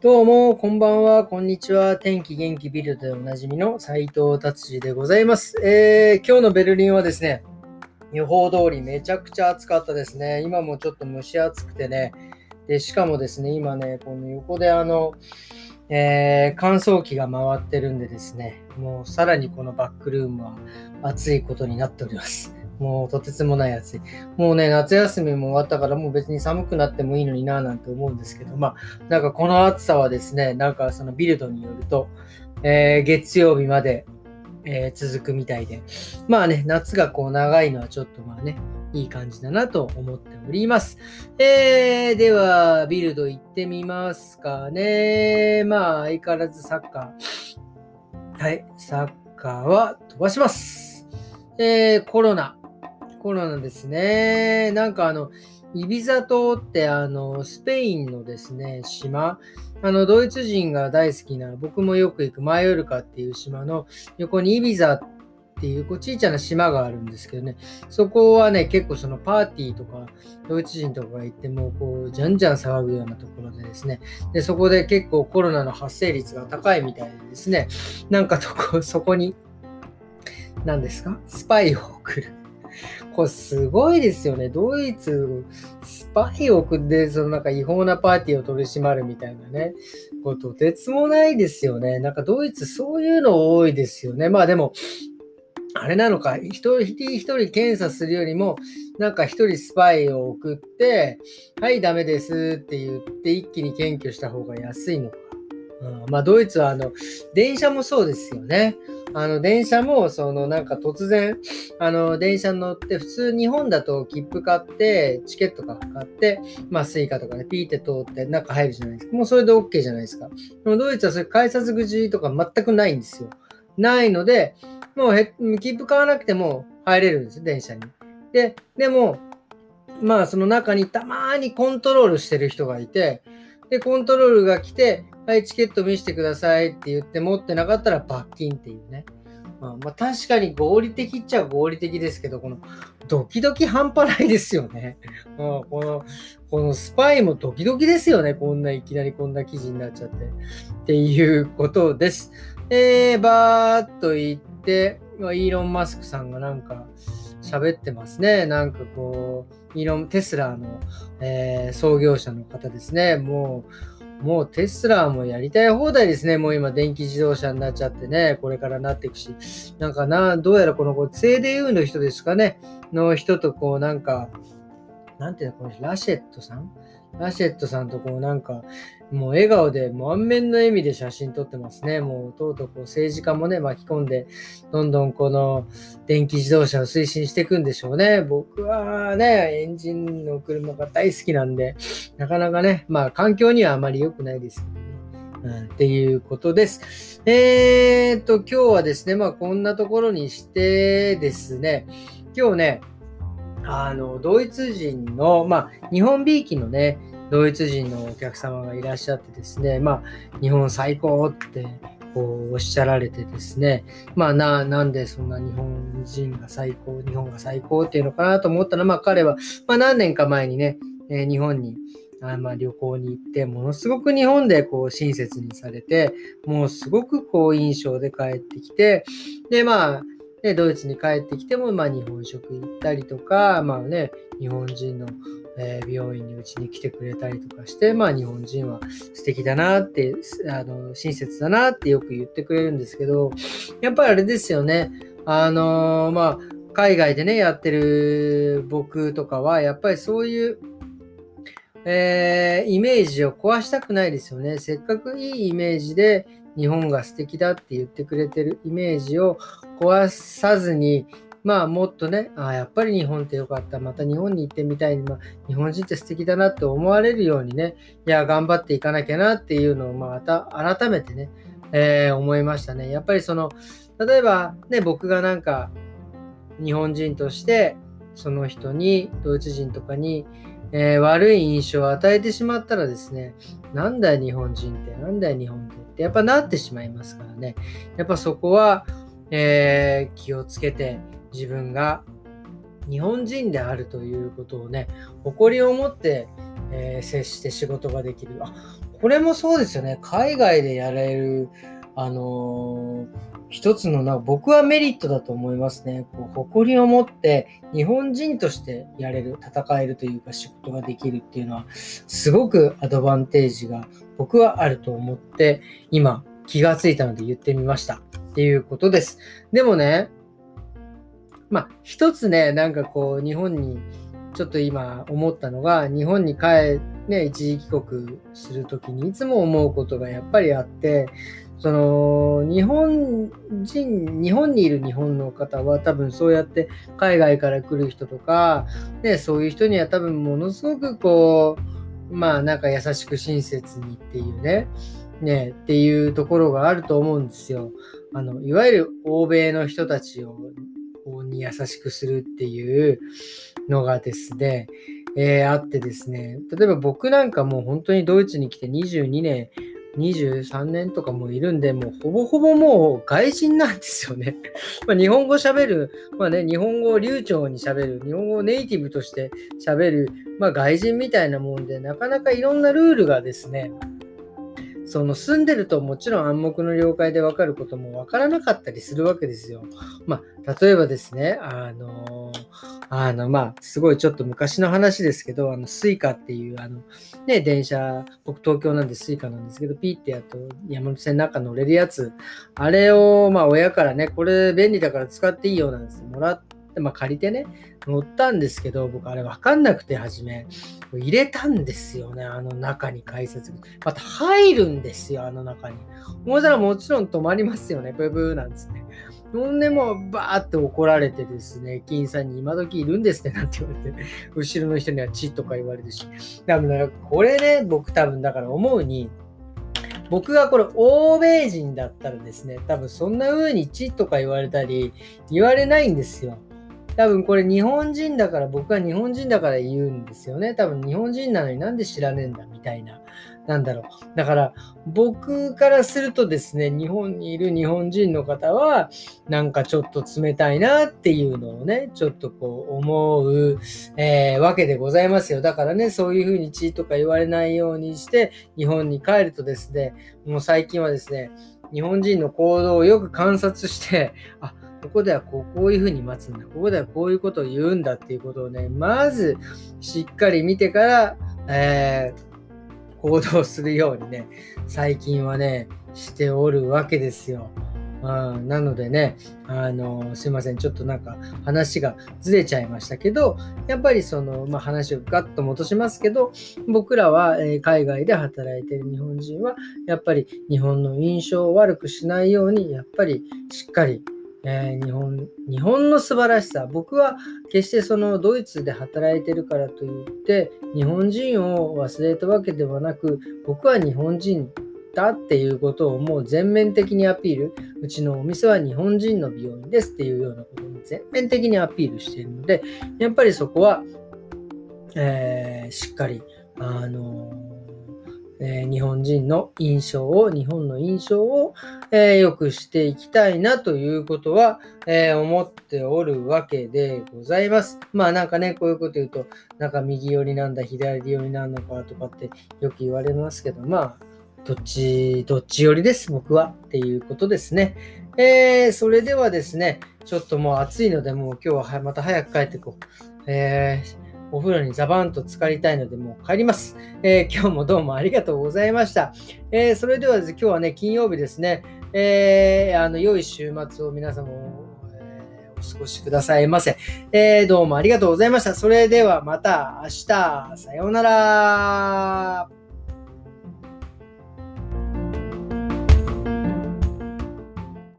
どうも、こんばんは、こんにちは。天気元気ビルドでおなじみの斉藤達治でございます。えー、今日のベルリンはですね、予報通りめちゃくちゃ暑かったですね。今もちょっと蒸し暑くてね。で、しかもですね、今ね、この横であの、えー、乾燥機が回ってるんでですね、もうさらにこのバックルームは暑いことになっております。もうとてつもない暑い。もうね、夏休みも終わったからもう別に寒くなってもいいのになぁなんて思うんですけど、まあ、なんかこの暑さはですね、なんかそのビルドによると、えー、月曜日まで、えー、続くみたいで、まあね、夏がこう長いのはちょっとまあね、いい感じだなと思っております。えー、では、ビルド行ってみますかね。まあ、相変わらずサッカー。はい、サッカーは飛ばします。えー、コロナ。コロナですね。なんかあの、イビザ島ってあの、スペインのですね、島、あの、ドイツ人が大好きな、僕もよく行くマヨルカっていう島の横にイビザっていう、こう、ちいちゃな島があるんですけどね、そこはね、結構そのパーティーとか、ドイツ人とかが行っても、こう、じゃんじゃん騒ぐようなところでですね、で、そこで結構コロナの発生率が高いみたいでですね、なんかとこ、そこに、何ですか？スパイを送る。これすごいですよね。ドイツ、スパイを送って、そのなんか違法なパーティーを取り締まるみたいなね。これとてつもないですよね。なんかドイツそういうの多いですよね。まあでも、あれなのか、一人一人検査するよりも、なんか一人スパイを送って、はい、ダメですって言って、一気に検挙した方が安いのか。うん、まあ、ドイツはあの、電車もそうですよね。あの、電車も、その、なんか突然、あの、電車に乗って、普通日本だと切符買って、チケットか買って、まあ、 Suica とかでピーって通って中入るじゃないですか。もうそれで OK じゃないですか。でもドイツはそういう改札口とか全くないんですよ。ないので、もうへ切符買わなくても入れるんです、電車に。で、でも、まあ、その中にたまにコントロールしてる人がいて、で、コントロールが来て、はい、チケット見せてくださいって言って持ってなかったら罰金っていうね。まあ、まあ、確かに合理的っちゃ合理的ですけど、このドキドキ半端ないですよね。まあ、この、このスパイもドキドキですよね。こんないきなりこんな記事になっちゃって。っていうことです。えー、バーっと言って、イーロン・マスクさんがなんか喋ってますね。なんかこう、イーロン、テスラの、えー、創業者の方ですね。もう、もうテスラもやりたい放題ですね。もう今電気自動車になっちゃってね、これからなっていくし。なんかな、どうやらこの CDU の人ですかね、の人とこうなんか、なんていうの、このラシェットさんラシェットさんとこうなんか、もう笑顔で満面の笑みで写真撮ってますね。もうとうとうこう政治家もね、巻き込んで、どんどんこの電気自動車を推進していくんでしょうね。僕はね、エンジンの車が大好きなんで、なかなかね、まあ環境にはあまり良くないですけどね。うん、っていうことです。えー、っと、今日はですね、まあこんなところにしてですね、今日ね、あの、ドイツ人の、まあ、日本びいきのね、ドイツ人のお客様がいらっしゃってですね、まあ、日本最高ってこうおっしゃられてですね、まあな、なんでそんな日本人が最高、日本が最高っていうのかなと思ったら、まあ彼は、まあ何年か前にね、えー、日本にあまあ旅行に行って、ものすごく日本でこう親切にされて、もうすごくこう印象で帰ってきて、で、まあ、で、ドイツに帰ってきても、まあ、日本食行ったりとか、まあね、日本人の、えー、美容院にうちに来てくれたりとかして、まあ、日本人は素敵だなって、あの、親切だなってよく言ってくれるんですけど、やっぱりあれですよね。あのー、まあ、海外でね、やってる僕とかは、やっぱりそういう、えー、イメージを壊したくないですよね。せっかくいいイメージで日本が素敵だって言ってくれてるイメージを壊さずに、まあもっとね、あやっぱり日本ってよかった。また日本に行ってみたい。まあ、日本人って素敵だなって思われるようにね、いや、頑張っていかなきゃなっていうのを、また改めてね、えー、思いましたね。やっぱりその、例えばね、僕がなんか日本人としてその人に、ドイツ人とかに、えー、悪い印象を与えてしまったらですね、なんだよ日本人って、なんだよ日本ってってやっぱなってしまいますからね。やっぱそこは、えー、気をつけて自分が日本人であるということをね、誇りを持って、えー、接して仕事ができる。あ、これもそうですよね。海外でやれる、あのー一つのな、僕はメリットだと思いますね。こう誇りを持って日本人としてやれる、戦えるというか仕事ができるっていうのは、すごくアドバンテージが僕はあると思って、今気がついたので言ってみました。っていうことです。でもね、まあ、一つね、なんかこう、日本にちょっと今思ったのが、日本に帰、ね、一時帰国するときにいつも思うことがやっぱりあって、その日本人、日本にいる日本の方は多分そうやって海外から来る人とか、ね、そういう人には多分ものすごくこう、まあなんか優しく親切にっていうね、ね、っていうところがあると思うんですよ。あの、いわゆる欧米の人たちをに優しくするっていうのがですね、えー、あってですね、例えば僕なんかもう本当にドイツに来て22年23年とかもいるんで、もうほぼほぼもう外人なんですよね。ま日本語喋る、まあね、日本語を流暢に喋る、日本語をネイティブとして喋る、まあ外人みたいなもんで、なかなかいろんなルールがですね、その住んでるともちろん暗黙の了解で分かることも分からなかったりするわけですよ。まあ、例えばですね、あの、あの、まあ、すごいちょっと昔の話ですけど、あの、 Suica っていう、あの、ね、電車、僕東京なんで Suica なんですけど、ピーってやると山手線の中乗れるやつ、あれを、まあ、親からね、これ便利だから使っていいよなんですもらって、まあ、借りてね、乗ったんですけど、僕あれ分かんなくて、初め。入れたんですよね、あの中に改札。また入るんですよ、あの中に。もしたらもちろん止まりますよね、ブブーなんですね。ほんでもうバーって怒られてですね、駅員さんに今時いるんですってなんて言われて、後ろの人にはチッとか言われるし。だからこれね、僕多分だから思うに、僕がこれ欧米人だったらですね、多分そんな風にチッとか言われたり、言われないんですよ。多分これ日本人だから僕は日本人だから言うんですよね。多分日本人なのになんで知らねえんだみたいな。なんだろう。だから僕からするとですね、日本にいる日本人の方はなんかちょっと冷たいなっていうのをね、ちょっとこう思う、えー、わけでございますよ。だからね、そういうふうに地とか言われないようにして日本に帰るとですね、もう最近はですね、日本人の行動をよく観察して、あ、ここではこうこういうふうに待つんだ。ここではこういうことを言うんだっていうことをね、まずしっかり見てから、えー、行動するようにね、最近はね、しておるわけですよ。うん、なのでね、あのすいません、ちょっとなんか話がずれちゃいましたけど、やっぱりその、まあ、話をガッと戻しますけど、僕らは、えー、海外で働いてる日本人は、やっぱり日本の印象を悪くしないように、やっぱりしっかりえー、日本日本の素晴らしさ。僕は決してそのドイツで働いてるからといって日本人を忘れたわけではなく僕は日本人だっていうことをもう全面的にアピール。うちのお店は日本人の美容院ですっていうようなことに全面的にアピールしているのでやっぱりそこは、えー、しっかりあのえー、日本人の印象を、日本の印象を、えー、良くしていきたいなということは、えー、思っておるわけでございます。まあなんかね、こういうこと言うと、なんか右寄りなんだ、左寄りなのかとかってよく言われますけど、まあ、どっち、どっち寄りです、僕は。っていうことですね。えー、それではですね、ちょっともう暑いので、もう今日はまた早く帰ってこう。えーお風呂にザバンと浸かりたいので、もう帰ります。えー、今日もどうもありがとうございました。えー、それではです、ね、今日はね、金曜日ですね。えー、あの、良い週末を皆様も、えお過ごしくださいませ。えどうもありがとうございました。それではまた明日、さようなら。